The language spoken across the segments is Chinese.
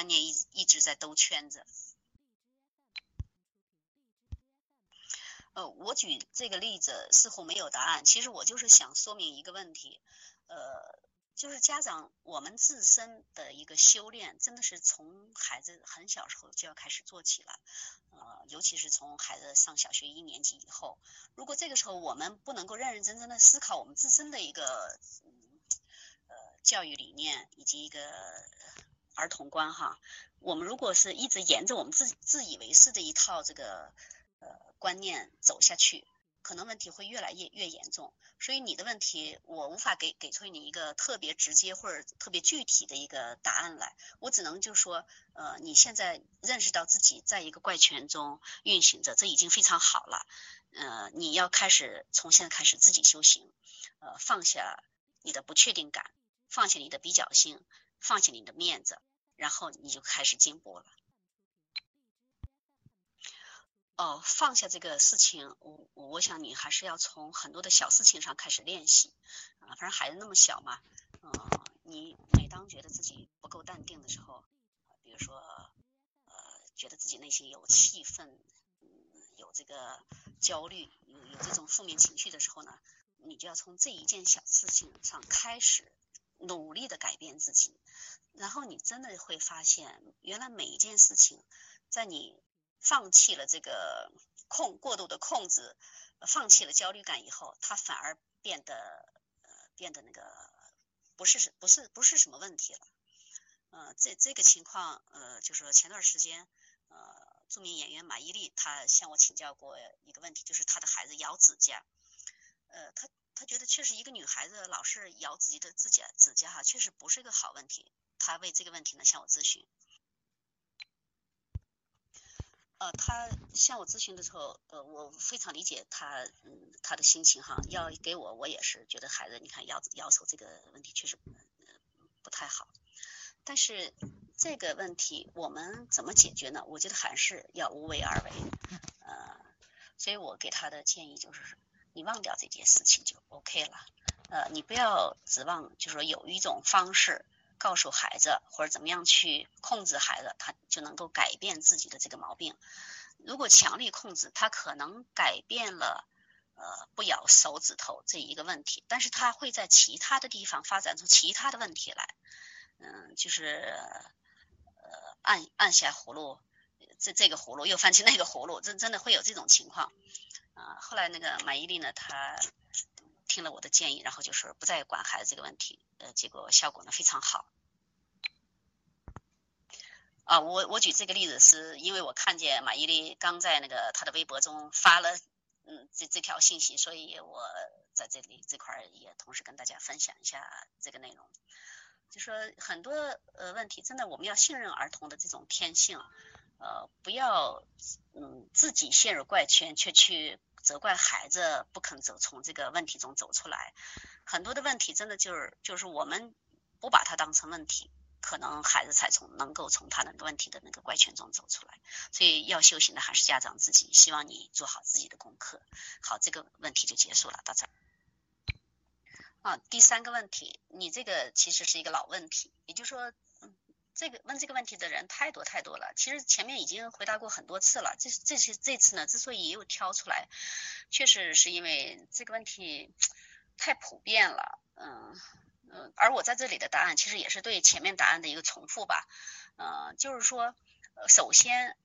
观念一一直在兜圈子。呃，我举这个例子似乎没有答案，其实我就是想说明一个问题，呃，就是家长我们自身的一个修炼，真的是从孩子很小时候就要开始做起了，呃，尤其是从孩子上小学一年级以后，如果这个时候我们不能够认认真真的思考我们自身的一个呃教育理念以及一个儿童观哈，我们如果是一直沿着我们自自以为是的一套这个。呃，观念走下去，可能问题会越来越越严重。所以你的问题，我无法给给出你一个特别直接或者特别具体的一个答案来。我只能就说，呃，你现在认识到自己在一个怪圈中运行着，这已经非常好了。呃，你要开始从现在开始自己修行，呃，放下你的不确定感，放下你的比较性，放下你的面子，然后你就开始进步了。哦，放下这个事情，我我想你还是要从很多的小事情上开始练习啊。反正孩子那么小嘛，嗯，你每当觉得自己不够淡定的时候，比如说呃，觉得自己内心有气愤，嗯，有这个焦虑，有有这种负面情绪的时候呢，你就要从这一件小事情上开始努力的改变自己，然后你真的会发现，原来每一件事情在你。放弃了这个控过度的控制，放弃了焦虑感以后，他反而变得呃变得那个不是不是不是什么问题了，呃这这个情况呃就是前段时间呃著名演员马伊琍她向我请教过一个问题，就是她的孩子咬指甲，呃她他觉得确实一个女孩子老是咬自己的指甲指甲哈，确实不是一个好问题，他为这个问题呢向我咨询。呃，他向我咨询的时候，呃，我非常理解他，嗯，他的心情哈。要给我，我也是觉得孩子，你看咬咬手这个问题确实不太好。但是这个问题我们怎么解决呢？我觉得还是要无为而为。呃，所以我给他的建议就是，你忘掉这件事情就 OK 了。呃，你不要指望，就是说有一种方式。告诉孩子或者怎么样去控制孩子，他就能够改变自己的这个毛病。如果强力控制，他可能改变了呃不咬手指头这一个问题，但是他会在其他的地方发展出其他的问题来。嗯，就是呃按按下葫芦，这这个葫芦又翻起那个葫芦，真真的会有这种情况。啊，后来那个马伊琍呢，她听了我的建议，然后就是不再管孩子这个问题。呃，结果效果呢非常好。啊，我我举这个例子是因为我看见马伊琍刚在那个她的微博中发了嗯这这条信息，所以我在这里这块也同时跟大家分享一下这个内容。就说很多呃问题，真的我们要信任儿童的这种天性，呃，不要嗯自己陷入怪圈，却去责怪孩子不肯走从这个问题中走出来。很多的问题真的就是就是我们不把它当成问题，可能孩子才从能够从他的问题的那个怪圈中走出来。所以要修行的还是家长自己。希望你做好自己的功课。好，这个问题就结束了，到这儿。啊，第三个问题，你这个其实是一个老问题，也就是说，这个问这个问题的人太多太多了。其实前面已经回答过很多次了。这这些这次呢，之所以又挑出来，确实是因为这个问题。太普遍了，嗯嗯，而我在这里的答案其实也是对前面答案的一个重复吧，嗯，就是说，首先，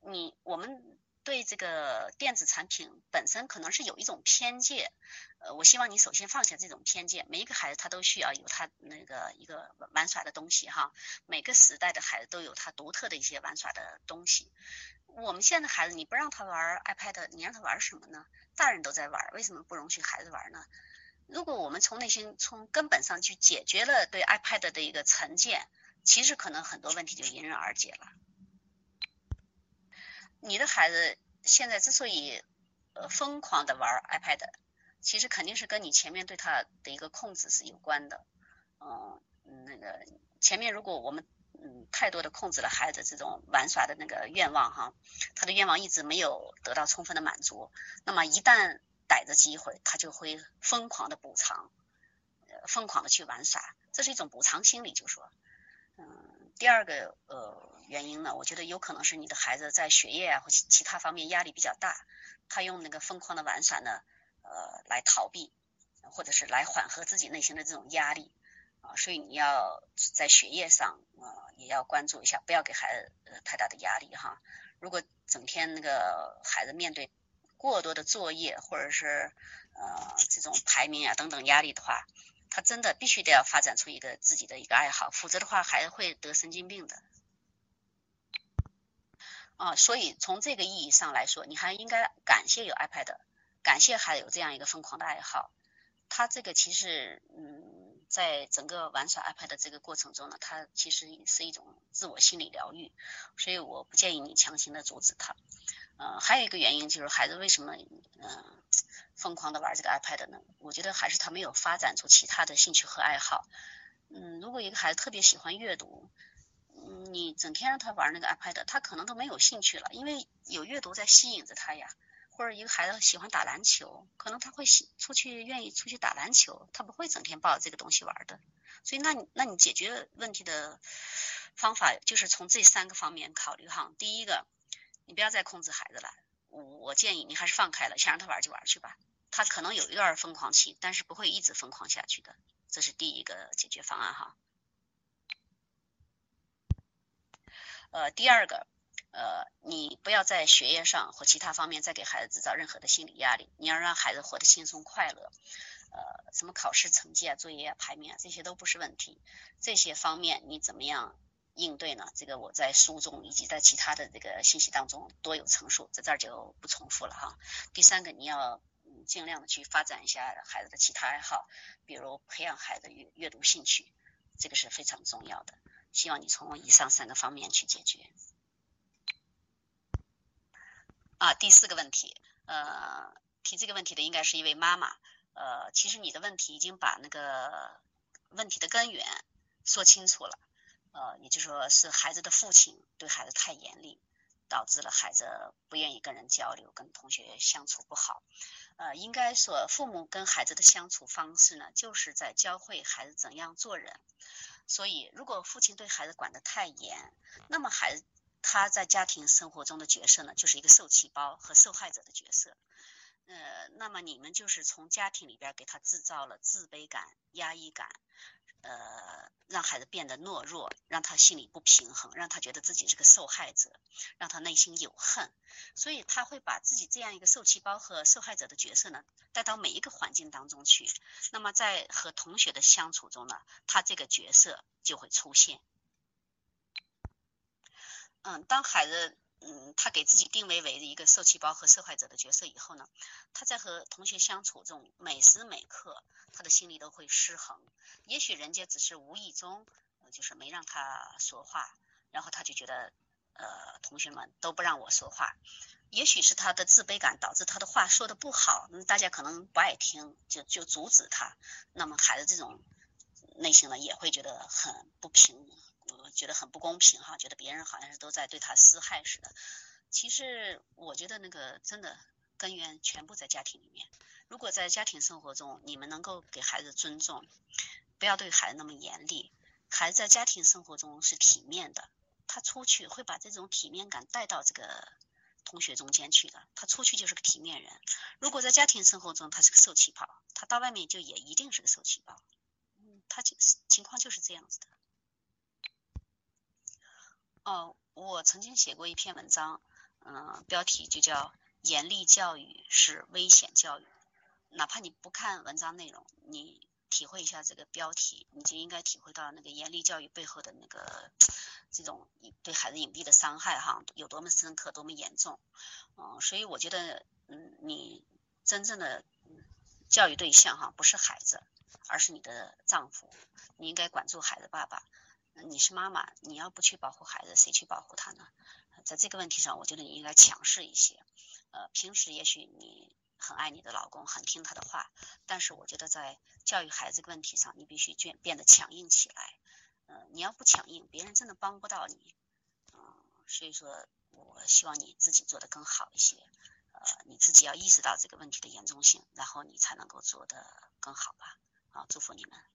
你我们对这个电子产品本身可能是有一种偏见，呃，我希望你首先放下这种偏见，每一个孩子他都需要有他那个一个玩耍的东西哈，每个时代的孩子都有他独特的一些玩耍的东西，我们现在的孩子你不让他玩 iPad，你让他玩什么呢？大人都在玩，为什么不容许孩子玩呢？如果我们从内心从根本上去解决了对 iPad 的一个成见，其实可能很多问题就迎刃而解了。你的孩子现在之所以呃疯狂的玩 iPad，其实肯定是跟你前面对他的一个控制是有关的。嗯，那个前面如果我们嗯太多的控制了孩子这种玩耍的那个愿望哈，他的愿望一直没有得到充分的满足，那么一旦逮着机会，他就会疯狂的补偿，呃，疯狂的去玩耍，这是一种补偿心理。就说，嗯，第二个呃原因呢，我觉得有可能是你的孩子在学业啊或其他方面压力比较大，他用那个疯狂的玩耍呢，呃来逃避，或者是来缓和自己内心的这种压力啊，所以你要在学业上啊也要关注一下，不要给孩子太大的压力哈。如果整天那个孩子面对过多的作业或者是呃这种排名啊等等压力的话，他真的必须得要发展出一个自己的一个爱好，否则的话还会得神经病的。啊，所以从这个意义上来说，你还应该感谢有 iPad，感谢还有这样一个疯狂的爱好。他这个其实，嗯，在整个玩耍 iPad 的这个过程中呢，他其实是一种自我心理疗愈，所以我不建议你强行的阻止他。呃，还有一个原因就是孩子为什么嗯疯狂的玩这个 iPad 呢？我觉得还是他没有发展出其他的兴趣和爱好。嗯，如果一个孩子特别喜欢阅读，你整天让他玩那个 iPad，他可能都没有兴趣了，因为有阅读在吸引着他呀。或者一个孩子喜欢打篮球，可能他会喜出去愿意出去打篮球，他不会整天抱着这个东西玩的。所以，那你那你解决问题的方法就是从这三个方面考虑哈。第一个。你不要再控制孩子了，我建议你还是放开了，想让他玩就玩去吧。他可能有一段疯狂期，但是不会一直疯狂下去的，这是第一个解决方案哈。呃，第二个，呃，你不要在学业上或其他方面再给孩子制造任何的心理压力，你要让孩子活得轻松快乐。呃，什么考试成绩啊、作业啊、排名啊，这些都不是问题。这些方面你怎么样？应对呢？这个我在书中以及在其他的这个信息当中多有陈述，在这儿就不重复了哈。第三个，你要尽量的去发展一下孩子的其他爱好，比如培养孩子阅阅读兴趣，这个是非常重要的。希望你从以上三个方面去解决。啊，第四个问题，呃，提这个问题的应该是一位妈妈。呃，其实你的问题已经把那个问题的根源说清楚了。呃，也就是说，是孩子的父亲对孩子太严厉，导致了孩子不愿意跟人交流，跟同学相处不好。呃，应该说，父母跟孩子的相处方式呢，就是在教会孩子怎样做人。所以，如果父亲对孩子管得太严，那么孩子他在家庭生活中的角色呢，就是一个受气包和受害者的角色。呃，那么你们就是从家庭里边给他制造了自卑感、压抑感。呃，让孩子变得懦弱，让他心里不平衡，让他觉得自己是个受害者，让他内心有恨，所以他会把自己这样一个受气包和受害者的角色呢带到每一个环境当中去。那么在和同学的相处中呢，他这个角色就会出现。嗯，当孩子。嗯，他给自己定位为一个受气包和受害者的角色以后呢，他在和同学相处中，每时每刻他的心里都会失衡。也许人家只是无意中，就是没让他说话，然后他就觉得，呃，同学们都不让我说话。也许是他的自卑感导致他的话说的不好，大家可能不爱听，就就阻止他。那么孩子这种内心呢，也会觉得很不平。觉得很不公平哈，觉得别人好像是都在对他施害似的。其实我觉得那个真的根源全部在家庭里面。如果在家庭生活中，你们能够给孩子尊重，不要对孩子那么严厉，孩子在家庭生活中是体面的，他出去会把这种体面感带到这个同学中间去的。他出去就是个体面人。如果在家庭生活中他是个受气包，他到外面就也一定是个受气包。嗯，他就是情况就是这样子的。哦，我曾经写过一篇文章，嗯，标题就叫“严厉教育是危险教育”。哪怕你不看文章内容，你体会一下这个标题，你就应该体会到那个严厉教育背后的那个这种对孩子隐蔽的伤害哈，有多么深刻，多么严重。嗯，所以我觉得，嗯，你真正的教育对象哈，不是孩子，而是你的丈夫，你应该管住孩子爸爸。你是妈妈，你要不去保护孩子，谁去保护他呢？在这个问题上，我觉得你应该强势一些。呃，平时也许你很爱你的老公，很听他的话，但是我觉得在教育孩子问题上，你必须变变得强硬起来。呃，你要不强硬，别人真的帮不到你。嗯，所以说，我希望你自己做的更好一些。呃，你自己要意识到这个问题的严重性，然后你才能够做得更好吧。啊，祝福你们。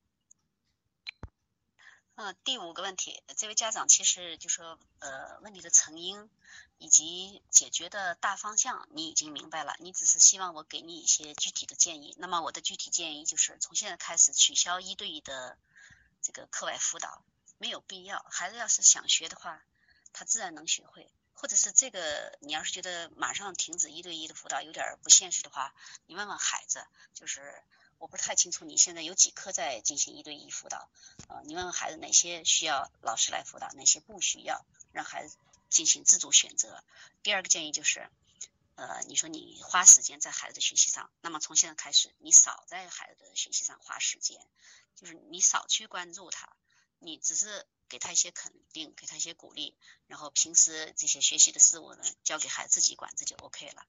嗯，第五个问题，这位家长其实就说，呃，问题的成因以及解决的大方向你已经明白了，你只是希望我给你一些具体的建议。那么我的具体建议就是，从现在开始取消一对一的这个课外辅导，没有必要。孩子要是想学的话，他自然能学会。或者是这个，你要是觉得马上停止一对一的辅导有点不现实的话，你问问孩子，就是。我不是太清楚你现在有几科在进行一对一辅导，呃，你问问孩子哪些需要老师来辅导，哪些不需要，让孩子进行自主选择。第二个建议就是，呃，你说你花时间在孩子的学习上，那么从现在开始，你少在孩子的学习上花时间，就是你少去关注他，你只是给他一些肯定，给他一些鼓励，然后平时这些学习的事物呢，交给孩子自己管，这就 OK 了。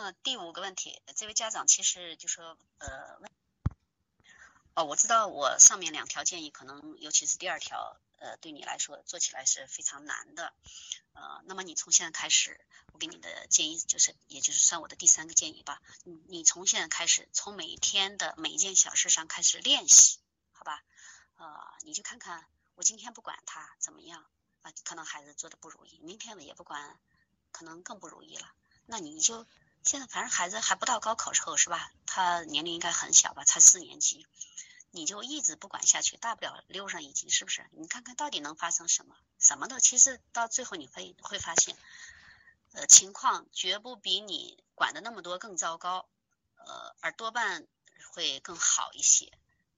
嗯，第五个问题，这位家长其实就说，呃，哦，我知道我上面两条建议可能，尤其是第二条，呃，对你来说做起来是非常难的，呃，那么你从现在开始，我给你的建议就是，也就是算我的第三个建议吧，你你从现在开始，从每天的每一件小事上开始练习，好吧？呃，你就看看，我今天不管他怎么样，啊，可能孩子做的不如意，明天呢也不管，可能更不如意了，那你就。现在反正孩子还不到高考时候是吧？他年龄应该很小吧，才四年级，你就一直不管下去，大不了溜上一级，是不是？你看看到底能发生什么？什么的，其实到最后你会会发现，呃，情况绝不比你管的那么多更糟糕，呃，而多半会更好一些。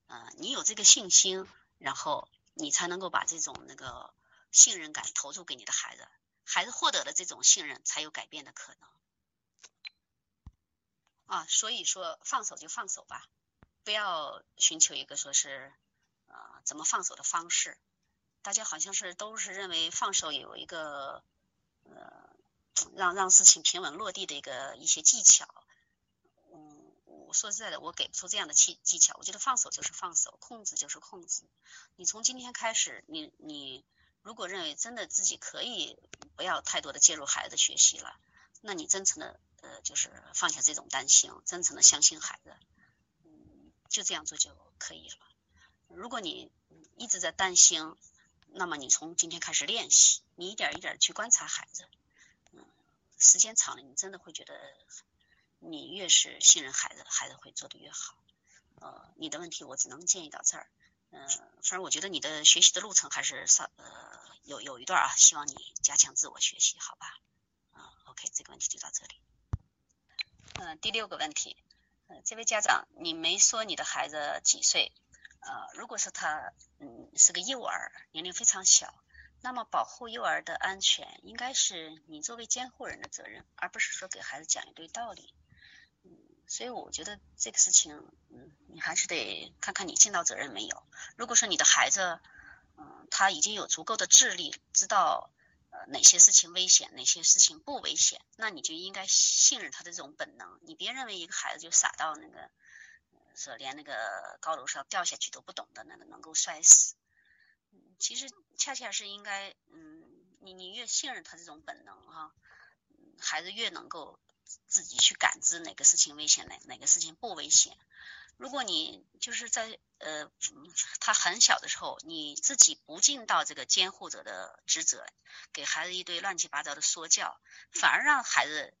呃，你有这个信心，然后你才能够把这种那个信任感投注给你的孩子，孩子获得了这种信任，才有改变的可能。啊，所以说放手就放手吧，不要寻求一个说是呃怎么放手的方式。大家好像是都是认为放手有一个呃让让事情平稳落地的一个一些技巧。嗯，我说实在的，我给不出这样的技技巧。我觉得放手就是放手，控制就是控制。你从今天开始，你你如果认为真的自己可以不要太多的介入孩子学习了，那你真诚的。呃，就是放下这种担心，真诚的相信孩子，嗯，就这样做就可以了。如果你一直在担心，那么你从今天开始练习，你一点一点去观察孩子，嗯，时间长了，你真的会觉得，你越是信任孩子，孩子会做的越好。呃，你的问题我只能建议到这儿，嗯，反正我觉得你的学习的路程还是稍呃有有一段啊，希望你加强自我学习，好吧？嗯，OK，这个问题就到这里。嗯，第六个问题，呃，这位家长，你没说你的孩子几岁？呃，如果是他，嗯，是个幼儿，年龄非常小，那么保护幼儿的安全，应该是你作为监护人的责任，而不是说给孩子讲一堆道理。嗯，所以我觉得这个事情，嗯，你还是得看看你尽到责任没有。如果说你的孩子，嗯，他已经有足够的智力，知道。哪些事情危险，哪些事情不危险？那你就应该信任他的这种本能。你别认为一个孩子就傻到那个，说连那个高楼上掉下去都不懂的那个能够摔死。其实恰恰是应该，嗯，你你越信任他这种本能哈，孩子越能够自己去感知哪个事情危险，哪哪个事情不危险。如果你就是在呃他很小的时候，你自己不尽到这个监护者的职责，给孩子一堆乱七八糟的说教，反而让孩子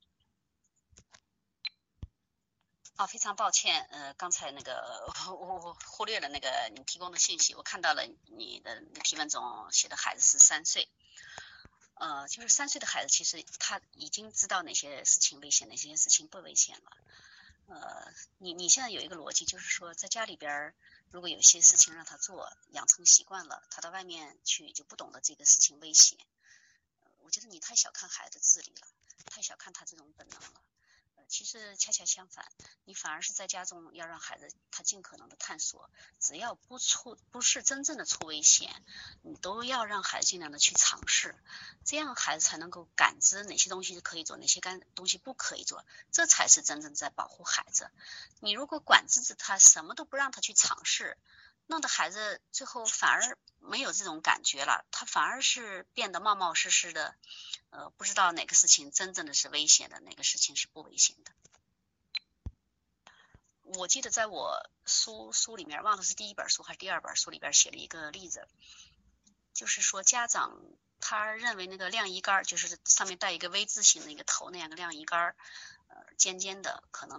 啊，非常抱歉，呃，刚才那个我我忽略了那个你提供的信息，我看到了你的提问中写的孩子是三岁，呃，就是三岁的孩子其实他已经知道哪些事情危险，哪些事情不危险了。呃，你你现在有一个逻辑，就是说在家里边，如果有些事情让他做，养成习惯了，他到外面去就不懂得这个事情危险。我觉得你太小看孩子的智力了，太小看他这种本能了。其实恰恰相反，你反而是在家中要让孩子他尽可能的探索，只要不出不是真正的出危险，你都要让孩子尽量的去尝试，这样孩子才能够感知哪些东西可以做，哪些干东西不可以做，这才是真正在保护孩子。你如果管制着他，什么都不让他去尝试。弄得孩子最后反而没有这种感觉了，他反而是变得冒冒失失的，呃，不知道哪个事情真正的是危险的，哪个事情是不危险的。我记得在我书书里面，忘了是第一本书还是第二本书里边写了一个例子，就是说家长他认为那个晾衣杆就是上面带一个 V 字形的一个头那样的晾衣杆，呃尖尖的，可能。